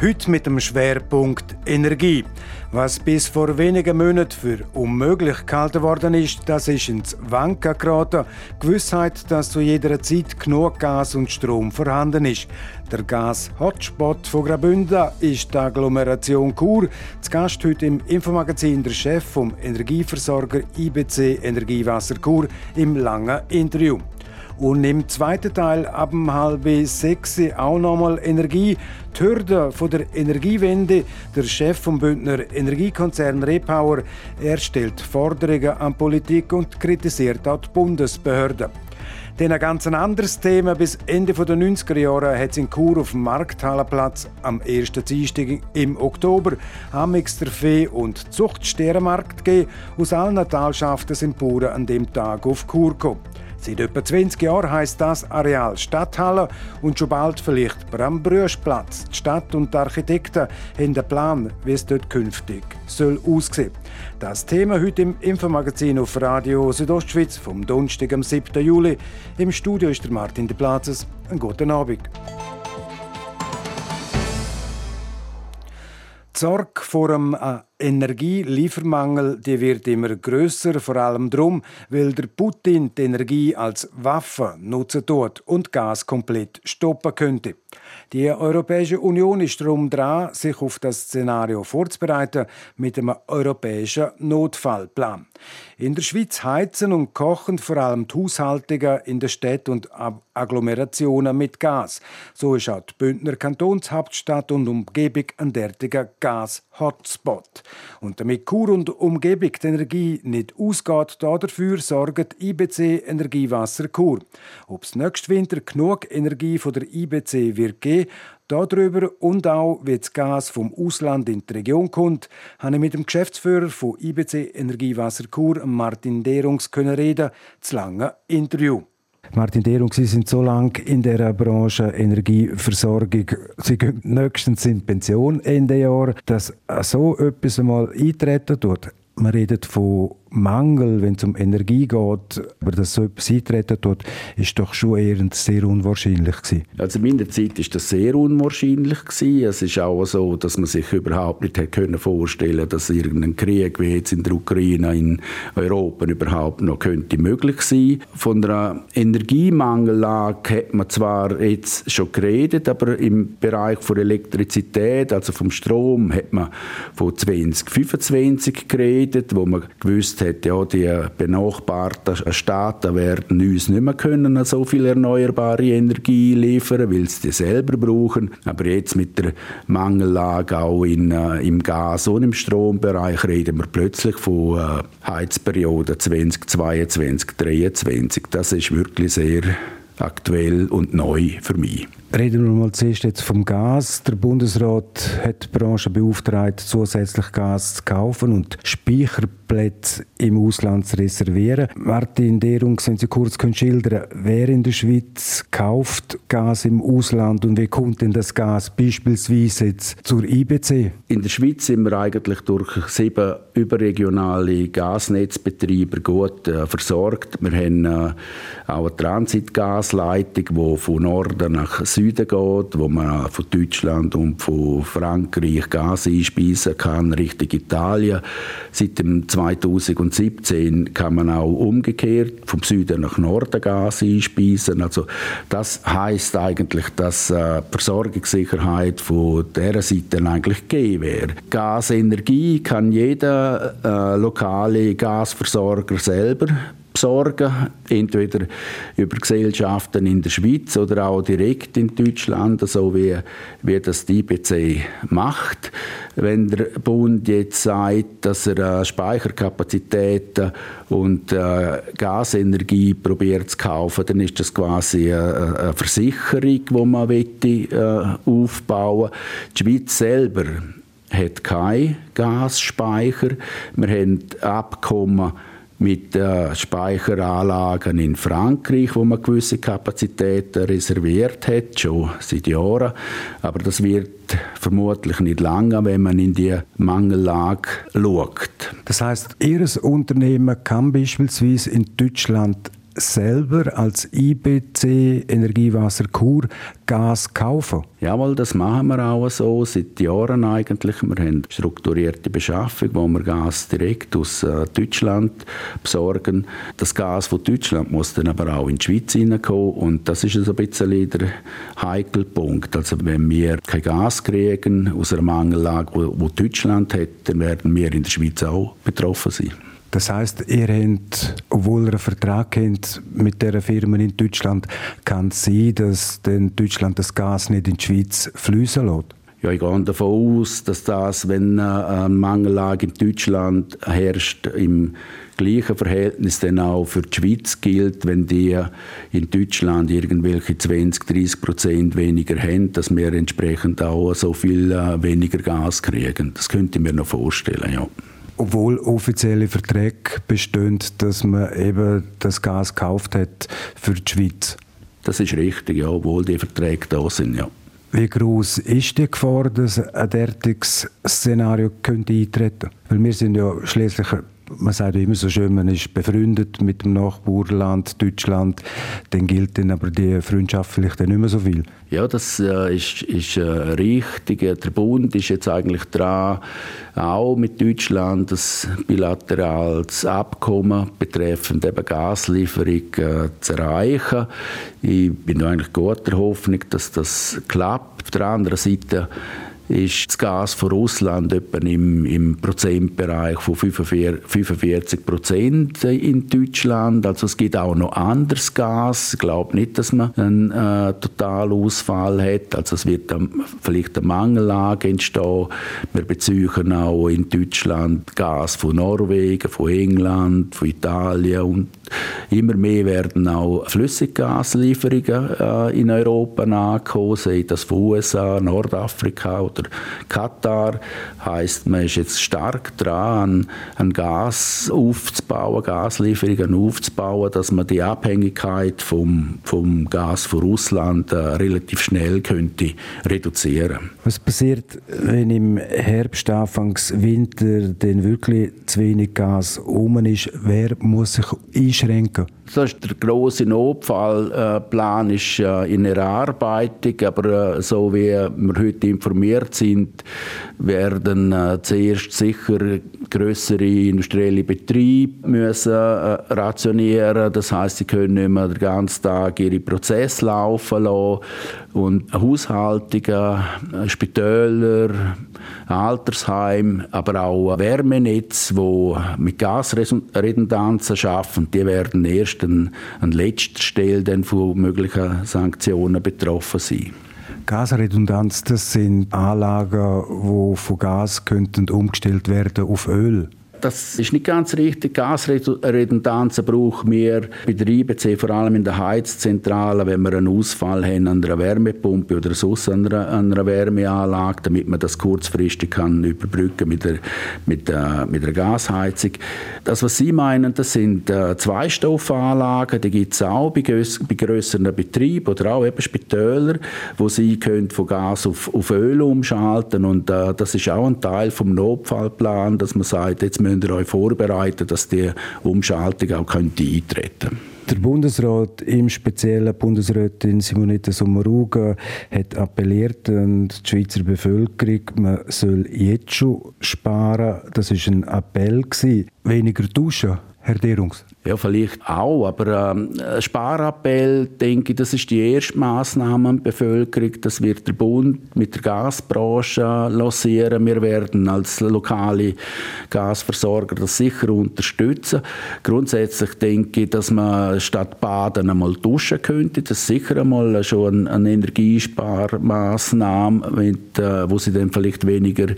Heute mit dem Schwerpunkt Energie. Was bis vor wenigen Monaten für unmöglich gehalten worden ist, das ist ins Wanken geraten. Gewissheit, dass zu jeder Zeit genug Gas und Strom vorhanden ist. Der Gas-Hotspot von Graubünden ist die Agglomeration Chur. Zu Gast heute im Infomagazin der Chef vom Energieversorger IBC Energiewasser Chur im langen Interview. Und im zweiten Teil ab um halb sechs auch nochmal Energie. Die Hürde von der Energiewende. Der Chef vom Bündner Energiekonzern Repower er stellt Forderungen an Politik und kritisiert auch die Bundesbehörden. Dann ein ganz anderes Thema. Bis Ende der 90er Jahre hat es in Chur auf dem Markthallenplatz am 1. Dienstag im Oktober Amix der Vieh- und Zuchtsternmarkt gegeben. Aus allen Talschaften sind Bauern an dem Tag auf Chur gekommen. Seit etwa 20 Jahren heisst das Areal Stadthalle und schon bald vielleicht Brambrüschplatz. Die Stadt und die Architekten haben einen Plan, wie es dort künftig soll aussehen Das Thema heute im Infomagazin auf Radio Südostschweiz vom Donnerstag am 7. Juli. Im Studio ist der Martin de Platzes. Einen guten Abend. Die Sorge vor einem äh, Energieliefermangel die wird immer größer, vor allem darum, weil der Putin die Energie als Waffe nutzen tut und Gas komplett stoppen könnte. Die Europäische Union ist darum dran, sich auf das Szenario vorzubereiten mit einem europäischen Notfallplan. In der Schweiz heizen und kochen vor allem die Haushaltungen in den Städten und Agglomerationen mit Gas. So ist auch die Bündner Kantonshauptstadt und Umgebung ein derartiger Gas-Hotspot. Und damit Kur und Umgebung die Energie nicht ausgeht, dafür sorgt IBC Energiewasser Kur. Ob es nächsten Winter genug Energie von der IBC wird geben, Darüber und auch, wie das Gas vom Ausland in die Region kommt, habe ich mit dem Geschäftsführer von IBC Energiewasser Kur, Martin Derungs, reden, zu lange Interview. Martin Derung, Sie sind so lange in der Branche Energieversorgung. Sie gehen nächstens in Pension Ende Jahr, dass so etwas einmal eintreten tut. Man redet von Mangel, wenn es um Energie geht, aber dass so etwas eintreten tut, ist doch schon eher sehr unwahrscheinlich gewesen. Also in meiner Zeit ist das sehr unwahrscheinlich gewesen. Es ist auch so, dass man sich überhaupt nicht hätte können vorstellen, dass irgendein Krieg wie jetzt in der Ukraine in Europa überhaupt noch könnte möglich sein. Von einer Energiemangellage hat man zwar jetzt schon geredet, aber im Bereich von Elektrizität, also vom Strom, hat man von 2025 geredet, wo man gewusst gewusst hat, ja, die benachbarten Staaten werden uns nicht mehr können so viel erneuerbare Energie liefern, weil sie die selber brauchen. Aber jetzt mit der Mangellage auch in, äh, im Gas- und im Strombereich reden wir plötzlich von äh, Heizperioden 2022, 2023. Das ist wirklich sehr aktuell und neu für mich. Reden wir mal zuerst jetzt vom Gas. Der Bundesrat hat die Branche beauftragt, zusätzlich Gas zu kaufen und Speicherplätze im Ausland zu reservieren. Martin Derung, wenn Sie kurz schildern wer in der Schweiz kauft Gas im Ausland und wie kommt denn das Gas beispielsweise jetzt zur IBC? In der Schweiz sind wir eigentlich durch sieben überregionale Gasnetzbetreiber gut äh, versorgt. Wir haben äh, auch eine Transitgasleitung, die von Norden nach Süden Süden geht, wo man von Deutschland und von Frankreich Gas einspeisen kann Richtung Italien. Seit dem 2017 kann man auch umgekehrt vom Süden nach Norden Gas einspeisen. Also das heißt eigentlich, dass äh, die Versorgungssicherheit von dieser Seite eigentlich gegeben wäre. Gasenergie kann jeder äh, lokale Gasversorger selber besorgen, entweder über Gesellschaften in der Schweiz oder auch direkt in Deutschland, so wie, wie das die IBC macht. Wenn der Bund jetzt sagt, dass er äh, Speicherkapazitäten und äh, Gasenergie probiert zu kaufen, dann ist das quasi eine, eine Versicherung, die man möchte, äh, aufbauen Die Schweiz selber hat keinen Gasspeicher. Wir haben Abkommen mit äh, Speicheranlagen in Frankreich, wo man gewisse Kapazitäten reserviert hat, schon seit Jahren. Aber das wird vermutlich nicht lange, wenn man in die Mangellage schaut. Das heißt, Ihr Unternehmen kann beispielsweise in Deutschland selber als IBC Energiewasser Kur Gas kaufen? Jawohl, das machen wir auch so, seit Jahren eigentlich. Wir haben strukturierte Beschaffung, wo wir Gas direkt aus äh, Deutschland besorgen. Das Gas von Deutschland muss dann aber auch in die Schweiz hineinkommen und das ist so ein bisschen der heikle Punkt. Also wenn wir kein Gas kriegen aus einer Mangellage, wo Deutschland hat, dann werden wir in der Schweiz auch betroffen sein. Das heißt, ihr habt, obwohl ihr einen Vertrag habt mit dieser Firma in Deutschland, kann es sein, dass denn Deutschland das Gas nicht in die Schweiz fließen lässt? Ja, ich gehe davon aus, dass das, wenn eine Mangellage in Deutschland herrscht, im gleichen Verhältnis dann auch für die Schweiz gilt, wenn die in Deutschland irgendwelche 20, 30 Prozent weniger haben, dass wir entsprechend auch so viel äh, weniger Gas kriegen. Das könnte ich mir noch vorstellen, ja obwohl offizielle Verträge bestehen, dass man eben das Gas gekauft hat für die Schweiz. Das ist richtig, ja, obwohl die Verträge da sind, ja. Wie groß ist die Gefahr, dass ein derartiges Szenario könnte eintreten? Weil wir sind ja schließlich man sagt immer so schön, man ist befreundet mit dem Nachbarland Deutschland, dann gilt dann aber die Freundschaft vielleicht nicht mehr so viel. Ja, das äh, ist, ist äh, richtig. Der Bund ist jetzt eigentlich dran, auch mit Deutschland ein bilaterales Abkommen betreffend eben Gaslieferung äh, zu erreichen. Ich bin eigentlich guter Hoffnung, dass das klappt. Auf der anderen Seite ist das Gas von Russland etwa im, im Prozentbereich von 45 Prozent in Deutschland. Also es gibt auch noch anderes Gas. Ich glaube nicht, dass man einen äh, Totalausfall hat. Also es wird dann vielleicht eine Mangellage entstehen. Wir beziehen auch in Deutschland Gas von Norwegen, von England, von Italien und immer mehr werden auch Flüssiggaslieferungen äh, in Europa nachkommen, sei das von USA, Nordafrika oder oder Katar heißt, man ist jetzt stark dran, ein Gas aufzubauen, Gaslieferungen aufzubauen, dass man die Abhängigkeit vom, vom Gas von Russland äh, relativ schnell könnte reduzieren. Was passiert, wenn im Herbst, Anfangs Winter denn wirklich zu wenig Gas um ist? Wer muss sich einschränken? Das ist der große Notfallplan ist in Erarbeitung, aber äh, so wie wir heute informiert sind, werden äh, zuerst sicher größere industrielle Betriebe müssen äh, rationieren. Das heißt, sie können nicht mehr den ganzen Tag ihre Prozesse laufen lassen. Und Haushaltungen, Spitäler, Altersheim, aber auch Wärmenetz, die mit Gasredundanzen arbeiten, die werden erst an, an letzter Stelle von möglichen Sanktionen betroffen sein. Gasredundanz, das sind Anlagen, die von Gas könnten umgestellt werden auf Öl. Das ist nicht ganz richtig. Gasredundanzen brauchen wir IBC, vor allem in der Heizzentrale, wenn wir einen Ausfall haben an einer Wärmepumpe oder sonst an einer, an einer Wärmeanlage, damit man das kurzfristig kann überbrücken mit der, mit, der, mit der Gasheizung. Das, was Sie meinen, das sind äh, Zweistoffanlagen, die gibt es auch bei, bei grösseren Betrieben oder auch eben Spitäler, wo Sie können von Gas auf, auf Öl umschalten und äh, das ist auch ein Teil vom Notfallplan, dass man sagt, jetzt müsst ihr euch vorbereiten, dass die Umschaltung auch könnte eintreten der Bundesrat, im speziellen Bundesrätin Simonetta Sommaruga, hat appelliert an die Schweizer Bevölkerung, man soll jetzt schon sparen. Das war ein Appell. Weniger duschen, Herr Derungs. Ja, vielleicht auch, aber ähm, Sparappell, denke ich, das ist die erste Massnahme an Bevölkerung. Das wird der Bund mit der Gasbranche lancieren. Wir werden als lokale Gasversorger das sicher unterstützen. Grundsätzlich denke ich, dass man statt Baden einmal duschen könnte. Das ist sicher einmal schon eine Energiesparmaßnahme, mit, äh, wo sie dann vielleicht weniger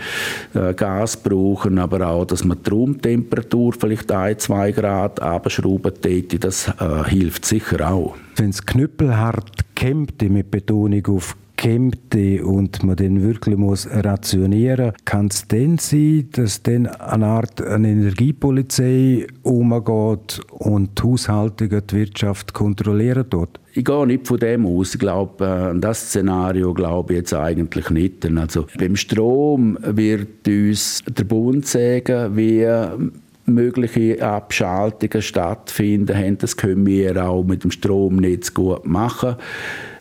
äh, Gas brauchen, aber auch, dass man die Raumtemperatur vielleicht ein, zwei Grad abschraubt Schrauben das äh, hilft sicher auch. Wenn es knüppelhart kämpft, mit Betonung auf käme und man dann wirklich muss rationieren kann es dann sein, dass dann eine Art eine Energiepolizei umgeht und die Haushaltung und die Wirtschaft kontrollieren dort? Ich gehe nicht von dem aus. Ich glaube, an äh, das Szenario glaube ich jetzt eigentlich nicht. Also beim Strom wird uns der Bund sagen, wie mögliche Abschaltungen stattfinden. Das können wir auch mit dem Stromnetz gut machen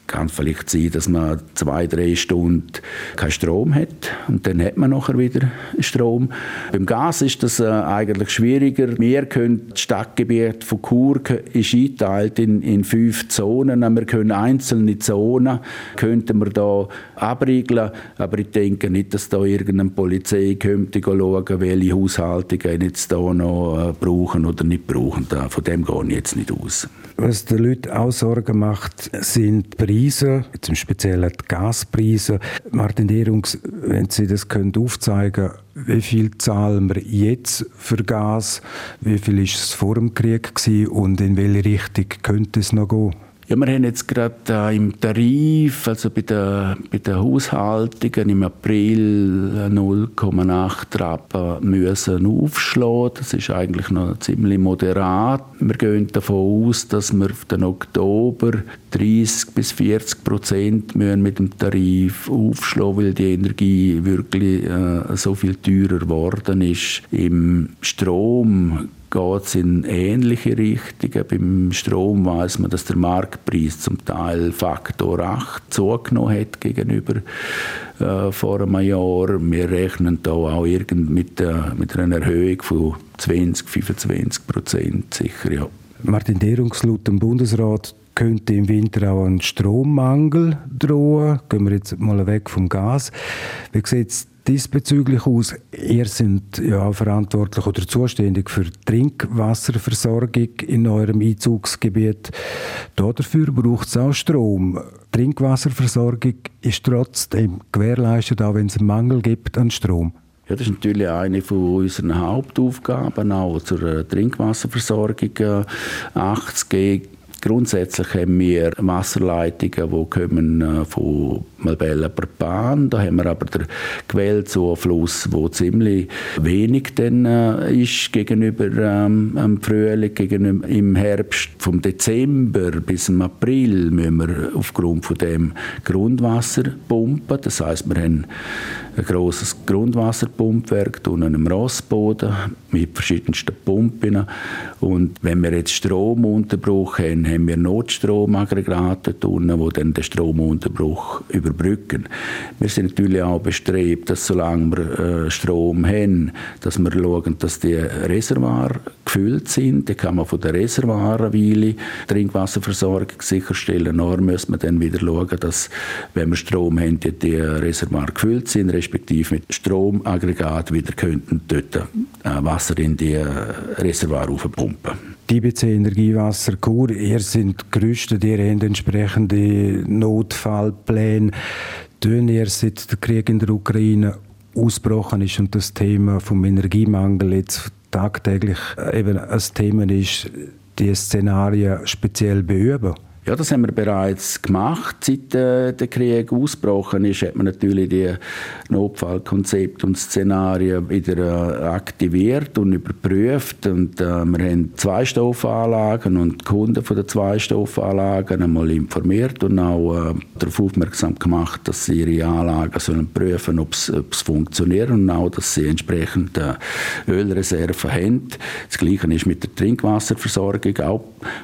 kann vielleicht sein, dass man zwei, drei Stunden keinen Strom hat und dann hat man nachher wieder Strom. Beim Gas ist das äh, eigentlich schwieriger. Wir können das Stadtgebiet von Chur ist eingeteilt in, in fünf Zonen. Wir können einzelne Zonen könnten wir da abriegeln, aber ich denke nicht, dass da irgendeine Polizei könnte schauen, welche Haushaltungen jetzt da noch äh, brauchen oder nicht brauchen. Von dem gehe ich jetzt nicht aus. Was den Leuten auch Sorgen macht, sind die Preise, zum Speziellen die Gaspreise. Martin Derungs, wenn Sie das können aufzeigen wie viel zahlen wir jetzt für Gas, wie viel ist es vor dem Krieg gewesen und in welche Richtung könnte es noch gehen? Ja, wir haben jetzt gerade äh, im Tarif, also bei den bei der Haushaltungen im April 0,8 Rappen müssen aufschlagen. Das ist eigentlich noch ziemlich moderat. Wir gehen davon aus, dass wir auf den Oktober 30 bis 40 Prozent mit dem Tarif aufschlagen, weil die Energie wirklich äh, so viel teurer geworden ist. Im Strom geht es in ähnliche Richtungen. Beim Strom weiß man, dass der Marktpreis zum Teil Faktor 8 zugenommen hat gegenüber äh, vor einem Jahr. Wir rechnen da auch irgend mit, äh, mit einer Erhöhung von 20, 25 Prozent sicher, ja. Martin Derungs laut dem Bundesrat könnte im Winter auch ein Strommangel drohen. Gehen wir jetzt mal weg vom Gas. Wie sieht diesbezüglich aus? Ihr sind ja verantwortlich oder zuständig für Trinkwasserversorgung in eurem Einzugsgebiet. Dafür braucht es auch Strom. Trinkwasserversorgung ist trotzdem gewährleistet, auch wenn es einen Mangel gibt an Strom. Ja, das ist natürlich eine von unseren Hauptaufgaben, auch zur Trinkwasserversorgung äh, Acht zu geben Grundsätzlich haben wir Wasserleitungen, die kommen äh, von Malbella per Bahn. Da haben wir aber den Quellzufluss, der ziemlich wenig dann, äh, ist gegenüber ähm, dem Frühling, gegenüber im Herbst. Vom Dezember bis im April müssen wir aufgrund von dem Grundwasser pumpen. Das heißt, wir haben ein grosses Grundwasserpumpwerk unten am Rossboden mit verschiedensten Pumpen. Und wenn wir jetzt Stromunterbruch haben, haben wir Notstromaggregate unten, die dann den Stromunterbruch überbrücken. Wir sind natürlich auch bestrebt, dass solange wir äh, Strom haben, dass wir schauen, dass die Reservoir gefüllt sind. Dann kann man von der Reservoirweile Trinkwasserversorgung sicherstellen. Nur müssen wir dann wieder schauen, dass, wenn wir Strom haben, die, die Reservoir gefüllt sind, respektive mit Stromaggregat wieder könnten dort äh, Wasser in die äh, Reservoir aufpumpen. Die IBC Energiewasser Kur, ihr seid gerüstet, ihr habt entsprechende Notfallpläne. Tun ihr seit der Krieg in der Ukraine ausgebrochen ist und das Thema vom Energiemangel jetzt tagtäglich eben ein Thema ist, die Szenarien speziell beüben? Ja, das haben wir bereits gemacht. Seit äh, der Krieg ausgebrochen ist, hat man natürlich die Notfallkonzepte und Szenarien wieder äh, aktiviert und überprüft. Und äh, wir haben Zweistoffanlagen und Kunden von den Zweistoffanlagen einmal informiert und auch äh, darauf aufmerksam gemacht, dass sie ihre Anlagen sollen prüfen, ob es funktioniert und auch, dass sie entsprechend äh, Ölreserven haben. Das Gleiche ist mit der Trinkwasserversorgung auch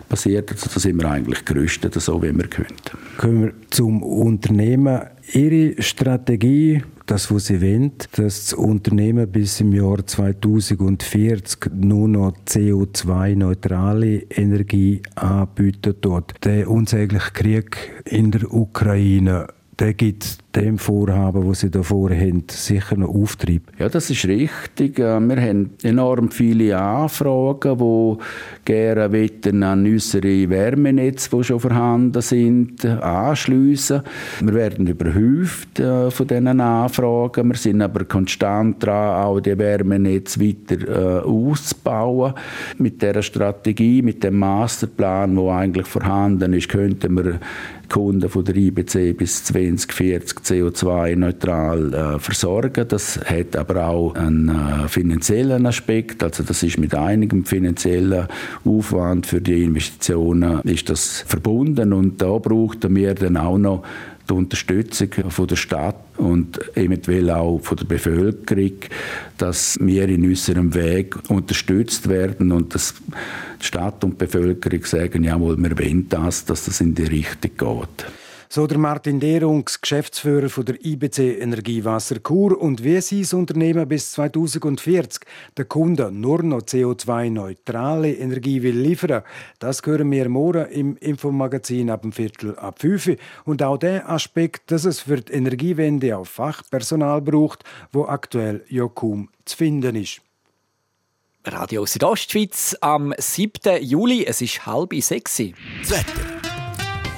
passiert. Also da sind wir eigentlich gerüstet gerüstet, so wie wir können. Kommen wir zum Unternehmen. Ihre Strategie, das, was Sie wollen, dass das Unternehmen bis im Jahr 2040 nur noch CO2-neutrale Energie anbieten dort. Der unsägliche Krieg in der Ukraine der gibt dem Vorhaben, das Sie da vorhaben, sicher noch Auftrieb. Ja, das ist richtig. Äh, wir haben enorm viele Anfragen, die gerne an unsere Wärmenetze, die schon vorhanden sind, anschliessen. Wir werden überhäuft äh, von diesen Anfragen. Wir sind aber konstant dran, auch die Wärmenetze weiter äh, auszubauen. Mit dieser Strategie, mit dem Masterplan, der eigentlich vorhanden ist, könnten wir Kunden von der IBC bis 2040 CO2-neutral äh, versorgen. Das hat aber auch einen äh, finanziellen Aspekt. Also das ist mit einigem finanziellen Aufwand für die Investitionen ist das verbunden und da braucht wir dann auch noch die Unterstützung von der Stadt und eventuell auch von der Bevölkerung, dass wir in unserem Weg unterstützt werden und dass die Stadt und die Bevölkerung sagen, jawohl, wir wollen das, dass das in die Richtung geht. So der Martin Derungs, Geschäftsführer von der IBC Energiewasser Chur und wie sie das Unternehmen bis 2040 den Kunden nur noch CO2-neutrale Energie will liefern, das hören wir morgen im Infomagazin ab dem Viertel ab 5 und auch der Aspekt, dass es für die Energiewende auch Fachpersonal braucht, wo aktuell ja kaum zu finden ist. Radio Südostschweiz am 7. Juli, es ist halb sechs. Das Wetter.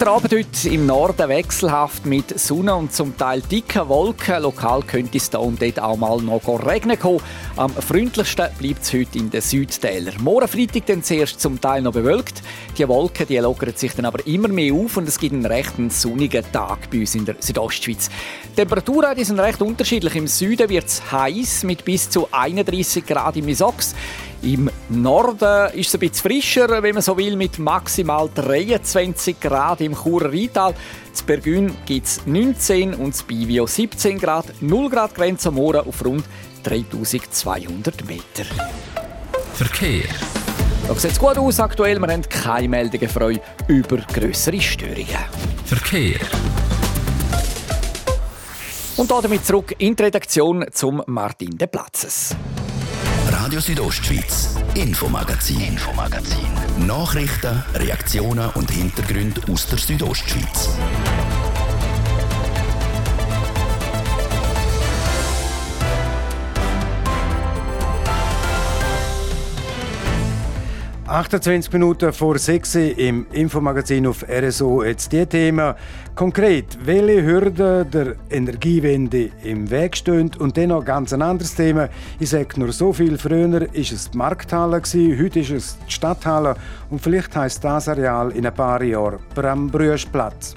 der Abend heute im Norden wechselhaft mit Sonne und zum Teil dicken Wolken. Lokal könnte es da und dort auch mal noch regnen kommen. Am freundlichsten bleibt es heute in den Südtälern. Morgen Freitag dann zuerst zum Teil noch bewölkt. Die Wolken die lockern sich dann aber immer mehr auf und es gibt einen recht sonnigen Tag bei uns in der Südostschweiz. Die Temperaturen sind recht unterschiedlich. Im Süden wird es heiß mit bis zu 31 Grad im Misox. Im Norden ist es ein bisschen frischer, wenn man so will, mit maximal 23 Grad im Churer Rheintal. In Bergün gibt es 19 und in Bivio 17 Grad. 0 Grad Grenze am Morgen auf rund 3200 Meter. Verkehr. Da sieht es gut aus aktuell. Wir haben keine Meldungen frei über größere Störungen. Verkehr. Und damit zurück in die Redaktion zum Martin de Platzes. Radio Südostschweiz, Infomagazin, Infomagazin. Nachrichten, Reaktionen und Hintergründe aus der Südostschweiz. 28 Minuten vor 6 im Infomagazin auf RSO. Jetzt die Themen konkret, welche Hürden der Energiewende im Weg stehen und dann noch ganz ein anderes Thema. Ich sage nur so viel, früher war es die Markthalle, heute ist es die Stadthalle und vielleicht heißt das Areal in ein paar Jahren Brambrüschplatz.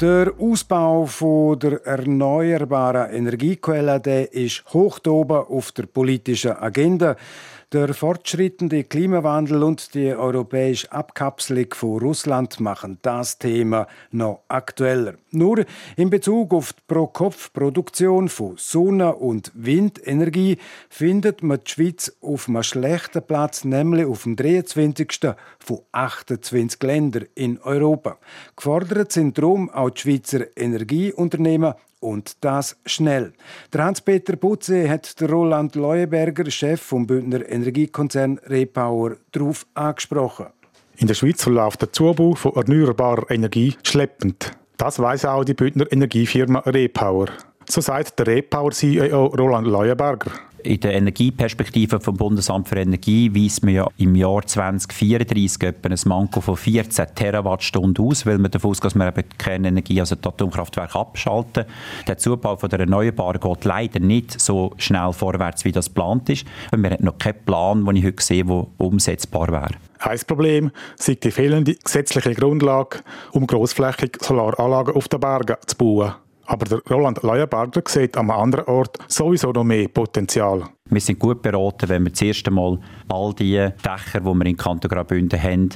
Der Ausbau der erneuerbaren Energiequellen der ist hoch oben auf der politischen Agenda. Der fortschrittende Klimawandel und die europäische Abkapselung von Russland machen das Thema noch aktueller. Nur in Bezug auf die Pro-Kopf-Produktion von Sonne- und Windenergie findet man die Schweiz auf einem schlechten Platz, nämlich auf dem 23. von 28 Ländern in Europa. Gefordert sind darum auch die Schweizer Energieunternehmen und das schnell. Der Hans-Peter Putze hat der Roland Leuenberger, Chef vom Bündner Energiekonzern Repower, darauf angesprochen. In der Schweiz verläuft der Zubau von erneuerbarer Energie schleppend. Das weiß auch die Bündner Energiefirma Repower. So sagt der Repower-CEO Roland Leuenberger. In der Energieperspektive vom Bundesamt für Energie weist man ja im Jahr 2034 etwa ein Manko von 14 Terawattstunden aus, weil man davon ausgeht, dass man eben die Kernenergie, also die Atomkraftwerke abschalten. Der Zubau von der Erneuerbaren geht leider nicht so schnell vorwärts, wie das geplant ist. Und wir haben noch keinen Plan, den ich heute sehe, der umsetzbar wäre. Ein Problem ist die fehlende gesetzliche Grundlage, um grossflächig Solaranlagen auf den Bergen zu bauen. Aber der Roland Leuenberger sieht einem anderen Ort sowieso noch mehr Potenzial. Wir sind gut beraten, wenn wir das erste Mal all die Dächer, die wir in Kanton Graubünden haben,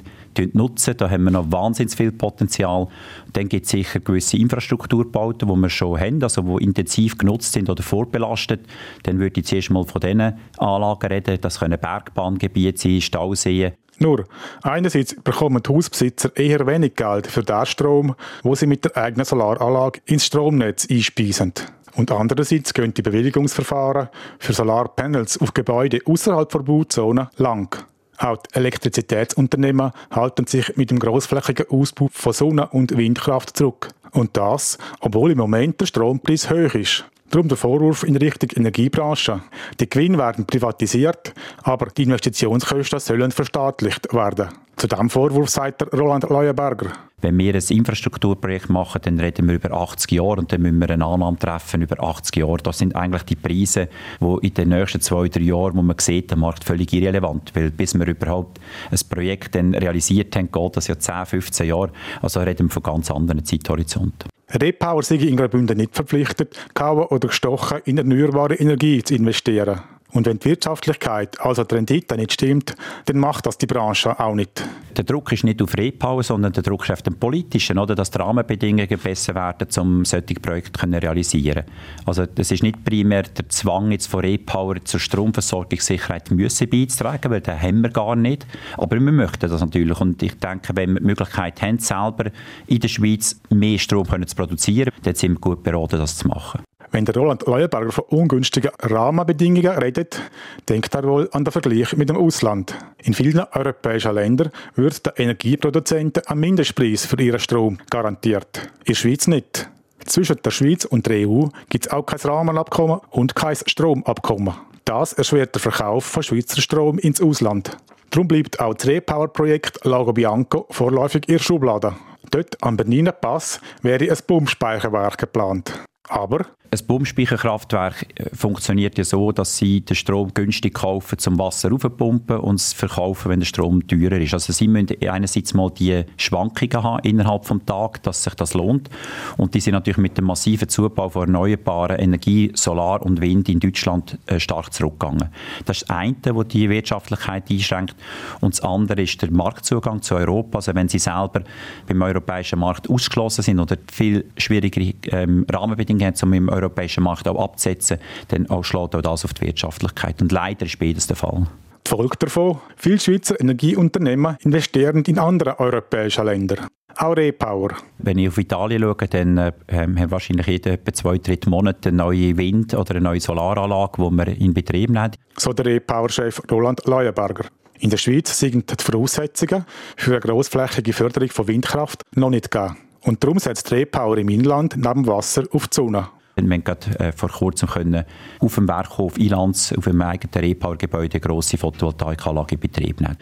nutzen. Da haben wir noch wahnsinnig viel Potenzial. Dann gibt es sicher gewisse Infrastrukturbauten, die wir schon haben, also die intensiv genutzt sind oder vorbelastet. Dann würde ich zuerst mal von diesen Anlagen reden. Das können Bergbahngebiete sein, Stauseen. Nur, einerseits bekommen die Hausbesitzer eher wenig Geld für den Strom, wo sie mit der eigenen Solaranlage ins Stromnetz einspeisen. Und andererseits gehen die Bewilligungsverfahren für Solarpanels auf Gebäude außerhalb der Bauzone lang. Auch die Elektrizitätsunternehmen halten sich mit dem großflächigen Ausbau von Sonne- und Windkraft zurück. Und das, obwohl im Moment der Strompreis hoch ist. Darum der Vorwurf in Richtung Energiebranche. Die Gewinne werden privatisiert, aber die Investitionskosten sollen verstaatlicht werden. Zu diesem Vorwurf sagt Roland Leuenberger. Wenn wir ein Infrastrukturprojekt machen, dann reden wir über 80 Jahre und dann müssen wir eine Annahme treffen über 80 Jahre. Das sind eigentlich die Preise, die in den nächsten zwei, drei Jahren, wo man sieht, der Markt völlig irrelevant. Weil bis wir überhaupt ein Projekt dann realisiert haben, geht das ja 10, 15 Jahre. Also reden wir von ganz anderen Zeithorizonten. Repower sei in Graubünden nicht verpflichtet, kaum oder gestochen in erneuerbare Energie zu investieren. Und wenn die Wirtschaftlichkeit, also die Rendite nicht stimmt, dann macht das die Branche auch nicht. Der Druck ist nicht auf Repower, sondern der Druck ist auf den politischen, oder, dass die Rahmenbedingungen besser werden, um solche Projekte zu realisieren. Also das ist nicht primär der Zwang jetzt von Repower zur Stromversorgungssicherheit müssen beizutragen, weil den haben wir gar nicht. Aber wir möchten das natürlich und ich denke, wenn wir die Möglichkeit haben, selber in der Schweiz mehr Strom zu produzieren, dann sind wir gut beraten, das zu machen. Wenn der Roland Leuenberger von ungünstigen Rahmenbedingungen redet, denkt er wohl an den Vergleich mit dem Ausland. In vielen europäischen Ländern wird den Energieproduzenten ein Mindestpreis für ihren Strom garantiert. In der Schweiz nicht. Zwischen der Schweiz und der EU gibt es auch kein Rahmenabkommen und kein Stromabkommen. Das erschwert den Verkauf von Schweizer Strom ins Ausland. Darum bleibt auch das Repower-Projekt Lago Bianco vorläufig in der Schublade. Dort am Berniner Pass wäre ein Pumpspeicherwerk geplant. Aber ein Pumpspeicherkraftwerk äh, funktioniert ja so, dass sie den Strom günstig kaufen, zum Wasser raufpumpen und es verkaufen, wenn der Strom teurer ist. Also sie müssen einerseits mal die Schwankungen haben innerhalb des Tages, dass sich das lohnt. Und die sind natürlich mit dem massiven Zubau von erneuerbaren Energie, Solar und Wind in Deutschland äh, stark zurückgegangen. Das ist das eine, das die Wirtschaftlichkeit einschränkt. Und das andere ist der Marktzugang zu Europa. Also wenn sie selber beim europäischen Markt ausgeschlossen sind oder viel schwierigere ähm, Rahmenbedingungen haben, um im europäischen Markt auch abzusetzen, dann auch schlägt auch das auf die Wirtschaftlichkeit. Und leider ist beides der Fall. Folge davon, viele Schweizer Energieunternehmen investieren in andere europäische Länder. Auch Repower. Wenn ich auf Italien schaue, dann äh, haben wahrscheinlich jeden etwa zwei, drei Monate eine neue Wind- oder eine neue Solaranlage, die wir in Betrieb nehmen. So der Repower-Chef Roland Leuenberger. In der Schweiz sind die Voraussetzungen für eine grossflächige Förderung von Windkraft noch nicht gegeben. Und darum setzt Repower im Inland neben Wasser auf die Sonne. Wir haben gerade äh, vor kurzem können auf dem Werkhof Ilanz, auf einem eigenen Repower-Gebäude, eine grosse Photovoltaikanlage in Betrieb nehmen.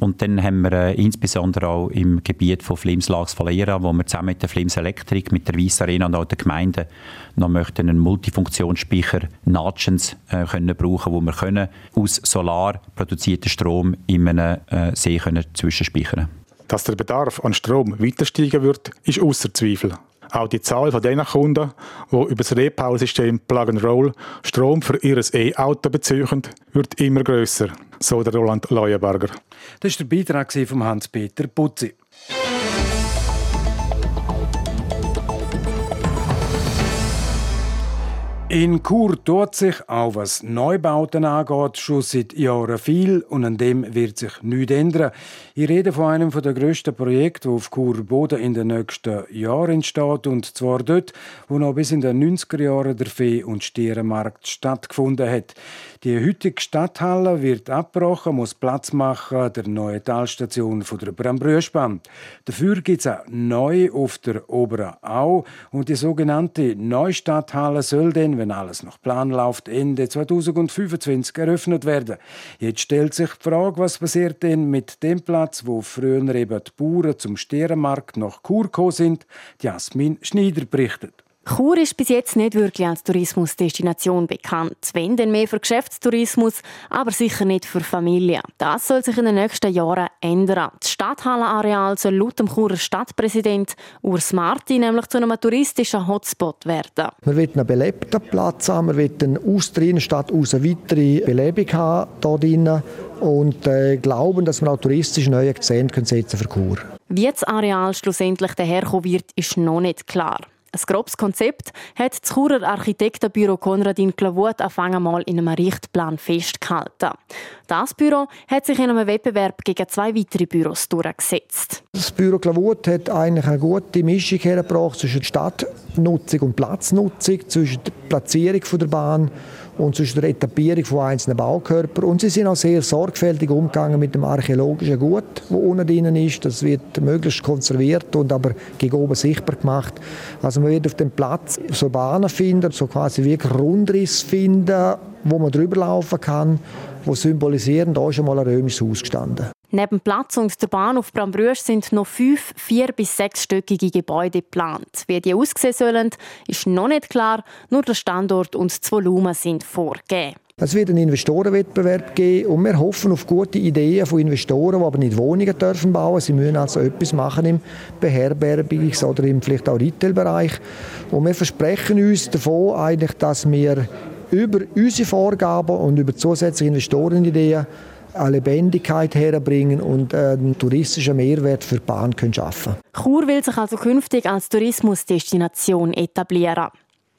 Und dann haben wir äh, insbesondere auch im Gebiet von Flims Lags Valera, wo wir zusammen mit der Flims Elektrik, mit der Weiss Arena und auch der Gemeinde noch möchten einen Multifunktionsspeicher Natschens äh, können brauchen, wo wir können aus Solar produzierten Strom in einem äh, See können zwischenspeichern Dass der Bedarf an Strom weiter steigen wird, ist außer Zweifel. Auch die Zahl von den Kunden, die über das Repower-System Plug and Roll Strom für ihr E-Auto beziehen, wird immer grösser, so der Roland Leuenberger. Das war der Beitrag von Hans-Peter Putzi. In Chur tut sich, auch was Neubauten angeht, schon seit Jahren viel und an dem wird sich nichts ändern. Ich rede von einem der grössten Projekte, das auf Chur Boden in den nächsten Jahren entsteht und zwar dort, wo noch bis in den 90er Jahren der Fee- und Stierenmarkt stattgefunden hat. Die heutige Stadthalle wird abgebrochen, muss Platz machen der neuen Talstation von der Brambrüschbahn. Dafür gibt es neu auf der Oberen Au und die sogenannte Neustadthalle soll dann, wenn alles nach Plan läuft, Ende 2025 eröffnet werden. Jetzt stellt sich die Frage, was passiert denn mit dem Platz, wo früher eben die Bauern zum Stierenmarkt nach Chur gekommen sind. Jasmin Schneider berichtet. Chur ist bis jetzt nicht wirklich als Tourismusdestination bekannt. Wenn, dann mehr für Geschäftstourismus, aber sicher nicht für Familien. Das soll sich in den nächsten Jahren ändern. Das Stadthallenareal soll laut dem Churer Stadtpräsident Urs Marti nämlich zu einem touristischen Hotspot werden. Wir wollen einen belebten Platz haben, wir wollen aus der Innenstadt aus eine weitere Belebung haben hier drinnen und äh, glauben, dass wir auch touristisch neue Akzente setzen für Chur. Wie das Areal schlussendlich daherkommen wird, ist noch nicht klar. Ein grobes Konzept hat das Churer Architektenbüro Konradin Klavut anfangen mal in einem Richtplan festgehalten. Das Büro hat sich in einem Wettbewerb gegen zwei weitere Büros durchgesetzt. Das Büro Klavut hat eigentlich eine gute Mischung hergebracht zwischen Stadtnutzung und Platznutzung, zwischen der Platzierung der Bahn und zwischen der Etappierung von einzelnen Baukörpern. Und sie sind auch sehr sorgfältig umgegangen mit dem archäologischen Gut, wo unten drin ist. Das wird möglichst konserviert und aber gegen oben sichtbar gemacht. Also man wird auf dem Platz so Bahnen finden, so quasi wie Grundriss finden, wo man drüber laufen kann, wo symbolisieren, da ist schon mal ein römisches Haus gestanden. Neben Platz und der Bahnhof Brambrüsch sind noch fünf vier- bis sechsstöckige Gebäude geplant. Wie die aussehen sollen, ist noch nicht klar, nur der Standort und das Volumen sind vorgegeben. Es wird einen Investorenwettbewerb geben und wir hoffen auf gute Ideen von Investoren, die aber nicht Wohnungen dürfen bauen. Sie müssen also etwas machen im Beherbergungs- oder im vielleicht auch Retailbereich. Und wir versprechen uns davon eigentlich, dass wir über unsere Vorgaben und über zusätzliche Investorenideen Lebendigkeit herbringen und einen touristischen Mehrwert für die Bahn schaffen können. Chur will sich also künftig als Tourismusdestination etablieren.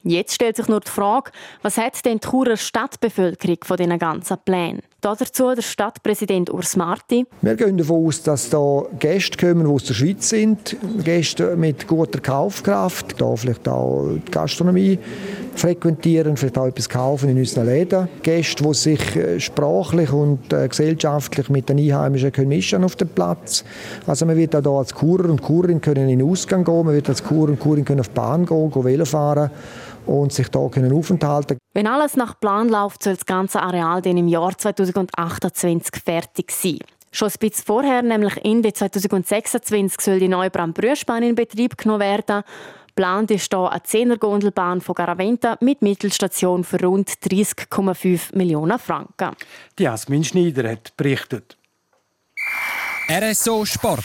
Jetzt stellt sich nur die Frage, was hat denn die Churer Stadtbevölkerung von diesen ganzen Plänen? Dazu der Stadtpräsident Urs Marti. Wir gehen davon aus, dass da Gäste kommen, die aus der Schweiz sind, Gäste mit guter Kaufkraft, da vielleicht auch die Gastronomie frequentieren, vielleicht auch etwas kaufen in unseren Läden. Gäste, die sich äh, sprachlich und äh, gesellschaftlich mit den Einheimischen können mischen auf dem Platz. Also man wird auch hier als Kurer und Kurin können in den Ausgang gehen, man wird als Kurer und Kurin können auf die Bahn gehen, gehen Velo fahren und sich hier können aufenthalten Wenn alles nach Plan läuft, soll das ganze Areal dann im Jahr 2028 fertig sein. Schon ein bisschen vorher, nämlich Ende 2026, soll die neue Brambrüschbahn in Betrieb genommen werden. Plant ist hier eine 10er Gondelbahn von Garaventa mit Mittelstation für rund 30,5 Millionen Franken. Die Jasmin Schneider hat berichtet. RSO Sport.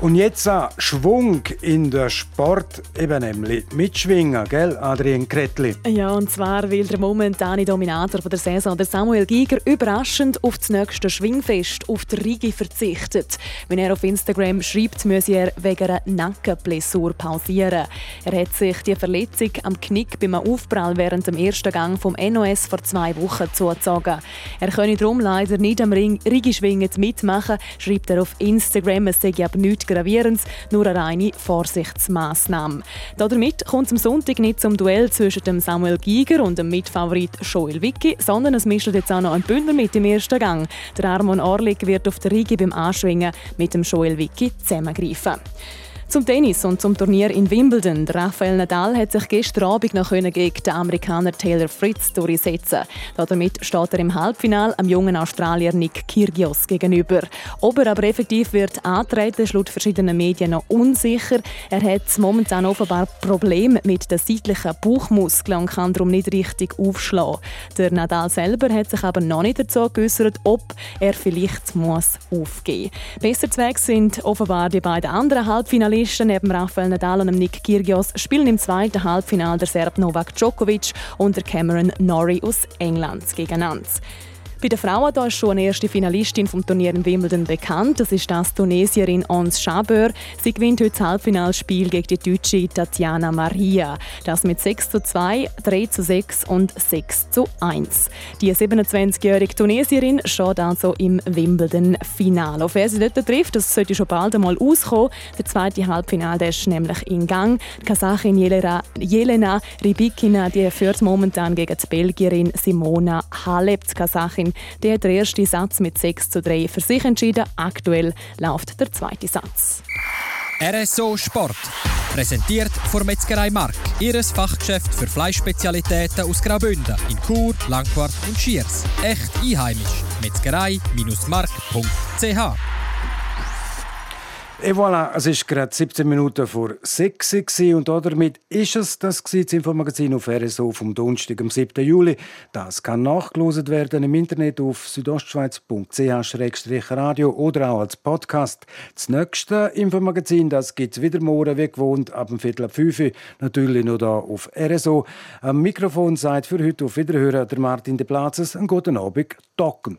und jetzt ein Schwung in der Sport, eben nämlich mitschwingen, gell, Adrian Kretli? Ja, und zwar weil der momentane Dominator der Saison, der Samuel Giger, überraschend auf das nächste Schwingfest auf der Rigi verzichtet. Wenn er auf Instagram schreibt, müsse er wegen einer Nackenblessur pausieren. Er hat sich die Verletzung am Knick beim Aufprall während dem ersten Gang vom NOS vor zwei Wochen zugezogen. Er könne darum leider nicht am Rigi-Schwingen mitmachen, schreibt er auf Instagram. Es sei aber nichts Gravierendes, nur eine reine Vorsichtsmaßnahme. Damit kommt es am Sonntag nicht zum Duell zwischen dem Samuel Giger und dem Mitfavorit Joel Wicki, sondern es mischt jetzt auch noch ein Bündner mit im ersten Gang. Der Armon Orlik wird auf der Rigi beim Anschwingen mit dem Joel Wicki zusammengreifen. Zum Tennis und zum Turnier in Wimbledon. Rafael Nadal hat sich gestern Abend noch gegen den Amerikaner Taylor Fritz durchsetzen. Damit steht er im Halbfinale am jungen Australier Nick Kyrgios gegenüber. Ob er aber effektiv wird antreten, ist laut verschiedenen Medien noch unsicher. Er hat momentan offenbar Probleme mit den seitlichen Bauchmuskeln und kann darum nicht richtig aufschlagen. Der Nadal selber hat sich aber noch nicht dazu geäußert, ob er vielleicht muss aufgeben muss. Besser zu Weg sind offenbar die beiden anderen Halbfinalisten Finalisten neben Rafael Nadal und Nick Kyrgios spielen im zweiten Halbfinale der Serb Novak Djokovic und der Cameron Norrie aus England gegeneinander. Bei den Frauen da ist schon eine erste Finalistin vom Turnier in Wimbledon bekannt. Das ist das Tunesierin Ons Chabeur. Sie gewinnt heute das Halbfinalspiel gegen die Deutsche Tatjana Maria. Das mit 6 zu 2, 3 zu 6 und 6 zu 1. Die 27-jährige Tunesierin steht also im Wimbledon-Final. Auf wer sie dort trifft, das sollte schon bald einmal auskommen. Der zweite Halbfinal der ist nämlich in Gang. Die Kasachin Jelena, Jelena Rybikina die führt momentan gegen die Belgierin Simona Halep. Die Kasachin. Die hat den ersten Satz mit 6 zu 3 für sich entschieden. Aktuell läuft der zweite Satz. RSO Sport. Präsentiert von Metzgerei Mark, ihres Fachgeschäft für Fleischspezialitäten aus Graubünden in Chur, Langquart und Schiers. Echt einheimisch. Metzgerei-mark.ch Et voilà, es ist gerade 17 Minuten vor 6 Uhr und damit ist es das, das Infomagazin auf RSO vom Donnerstag, am 7. Juli. Das kann nachgelost werden im Internet auf südostschweiz.ch-radio oder auch als Podcast. Das nächste Infomagazin, gibt es wieder morgen, wie gewohnt, ab dem Viertel ab 5 Uhr, natürlich noch hier auf RSO. Am Mikrofon seid für heute auf Wiederhören der Martin de Platzes. Einen guten Abend, Docken.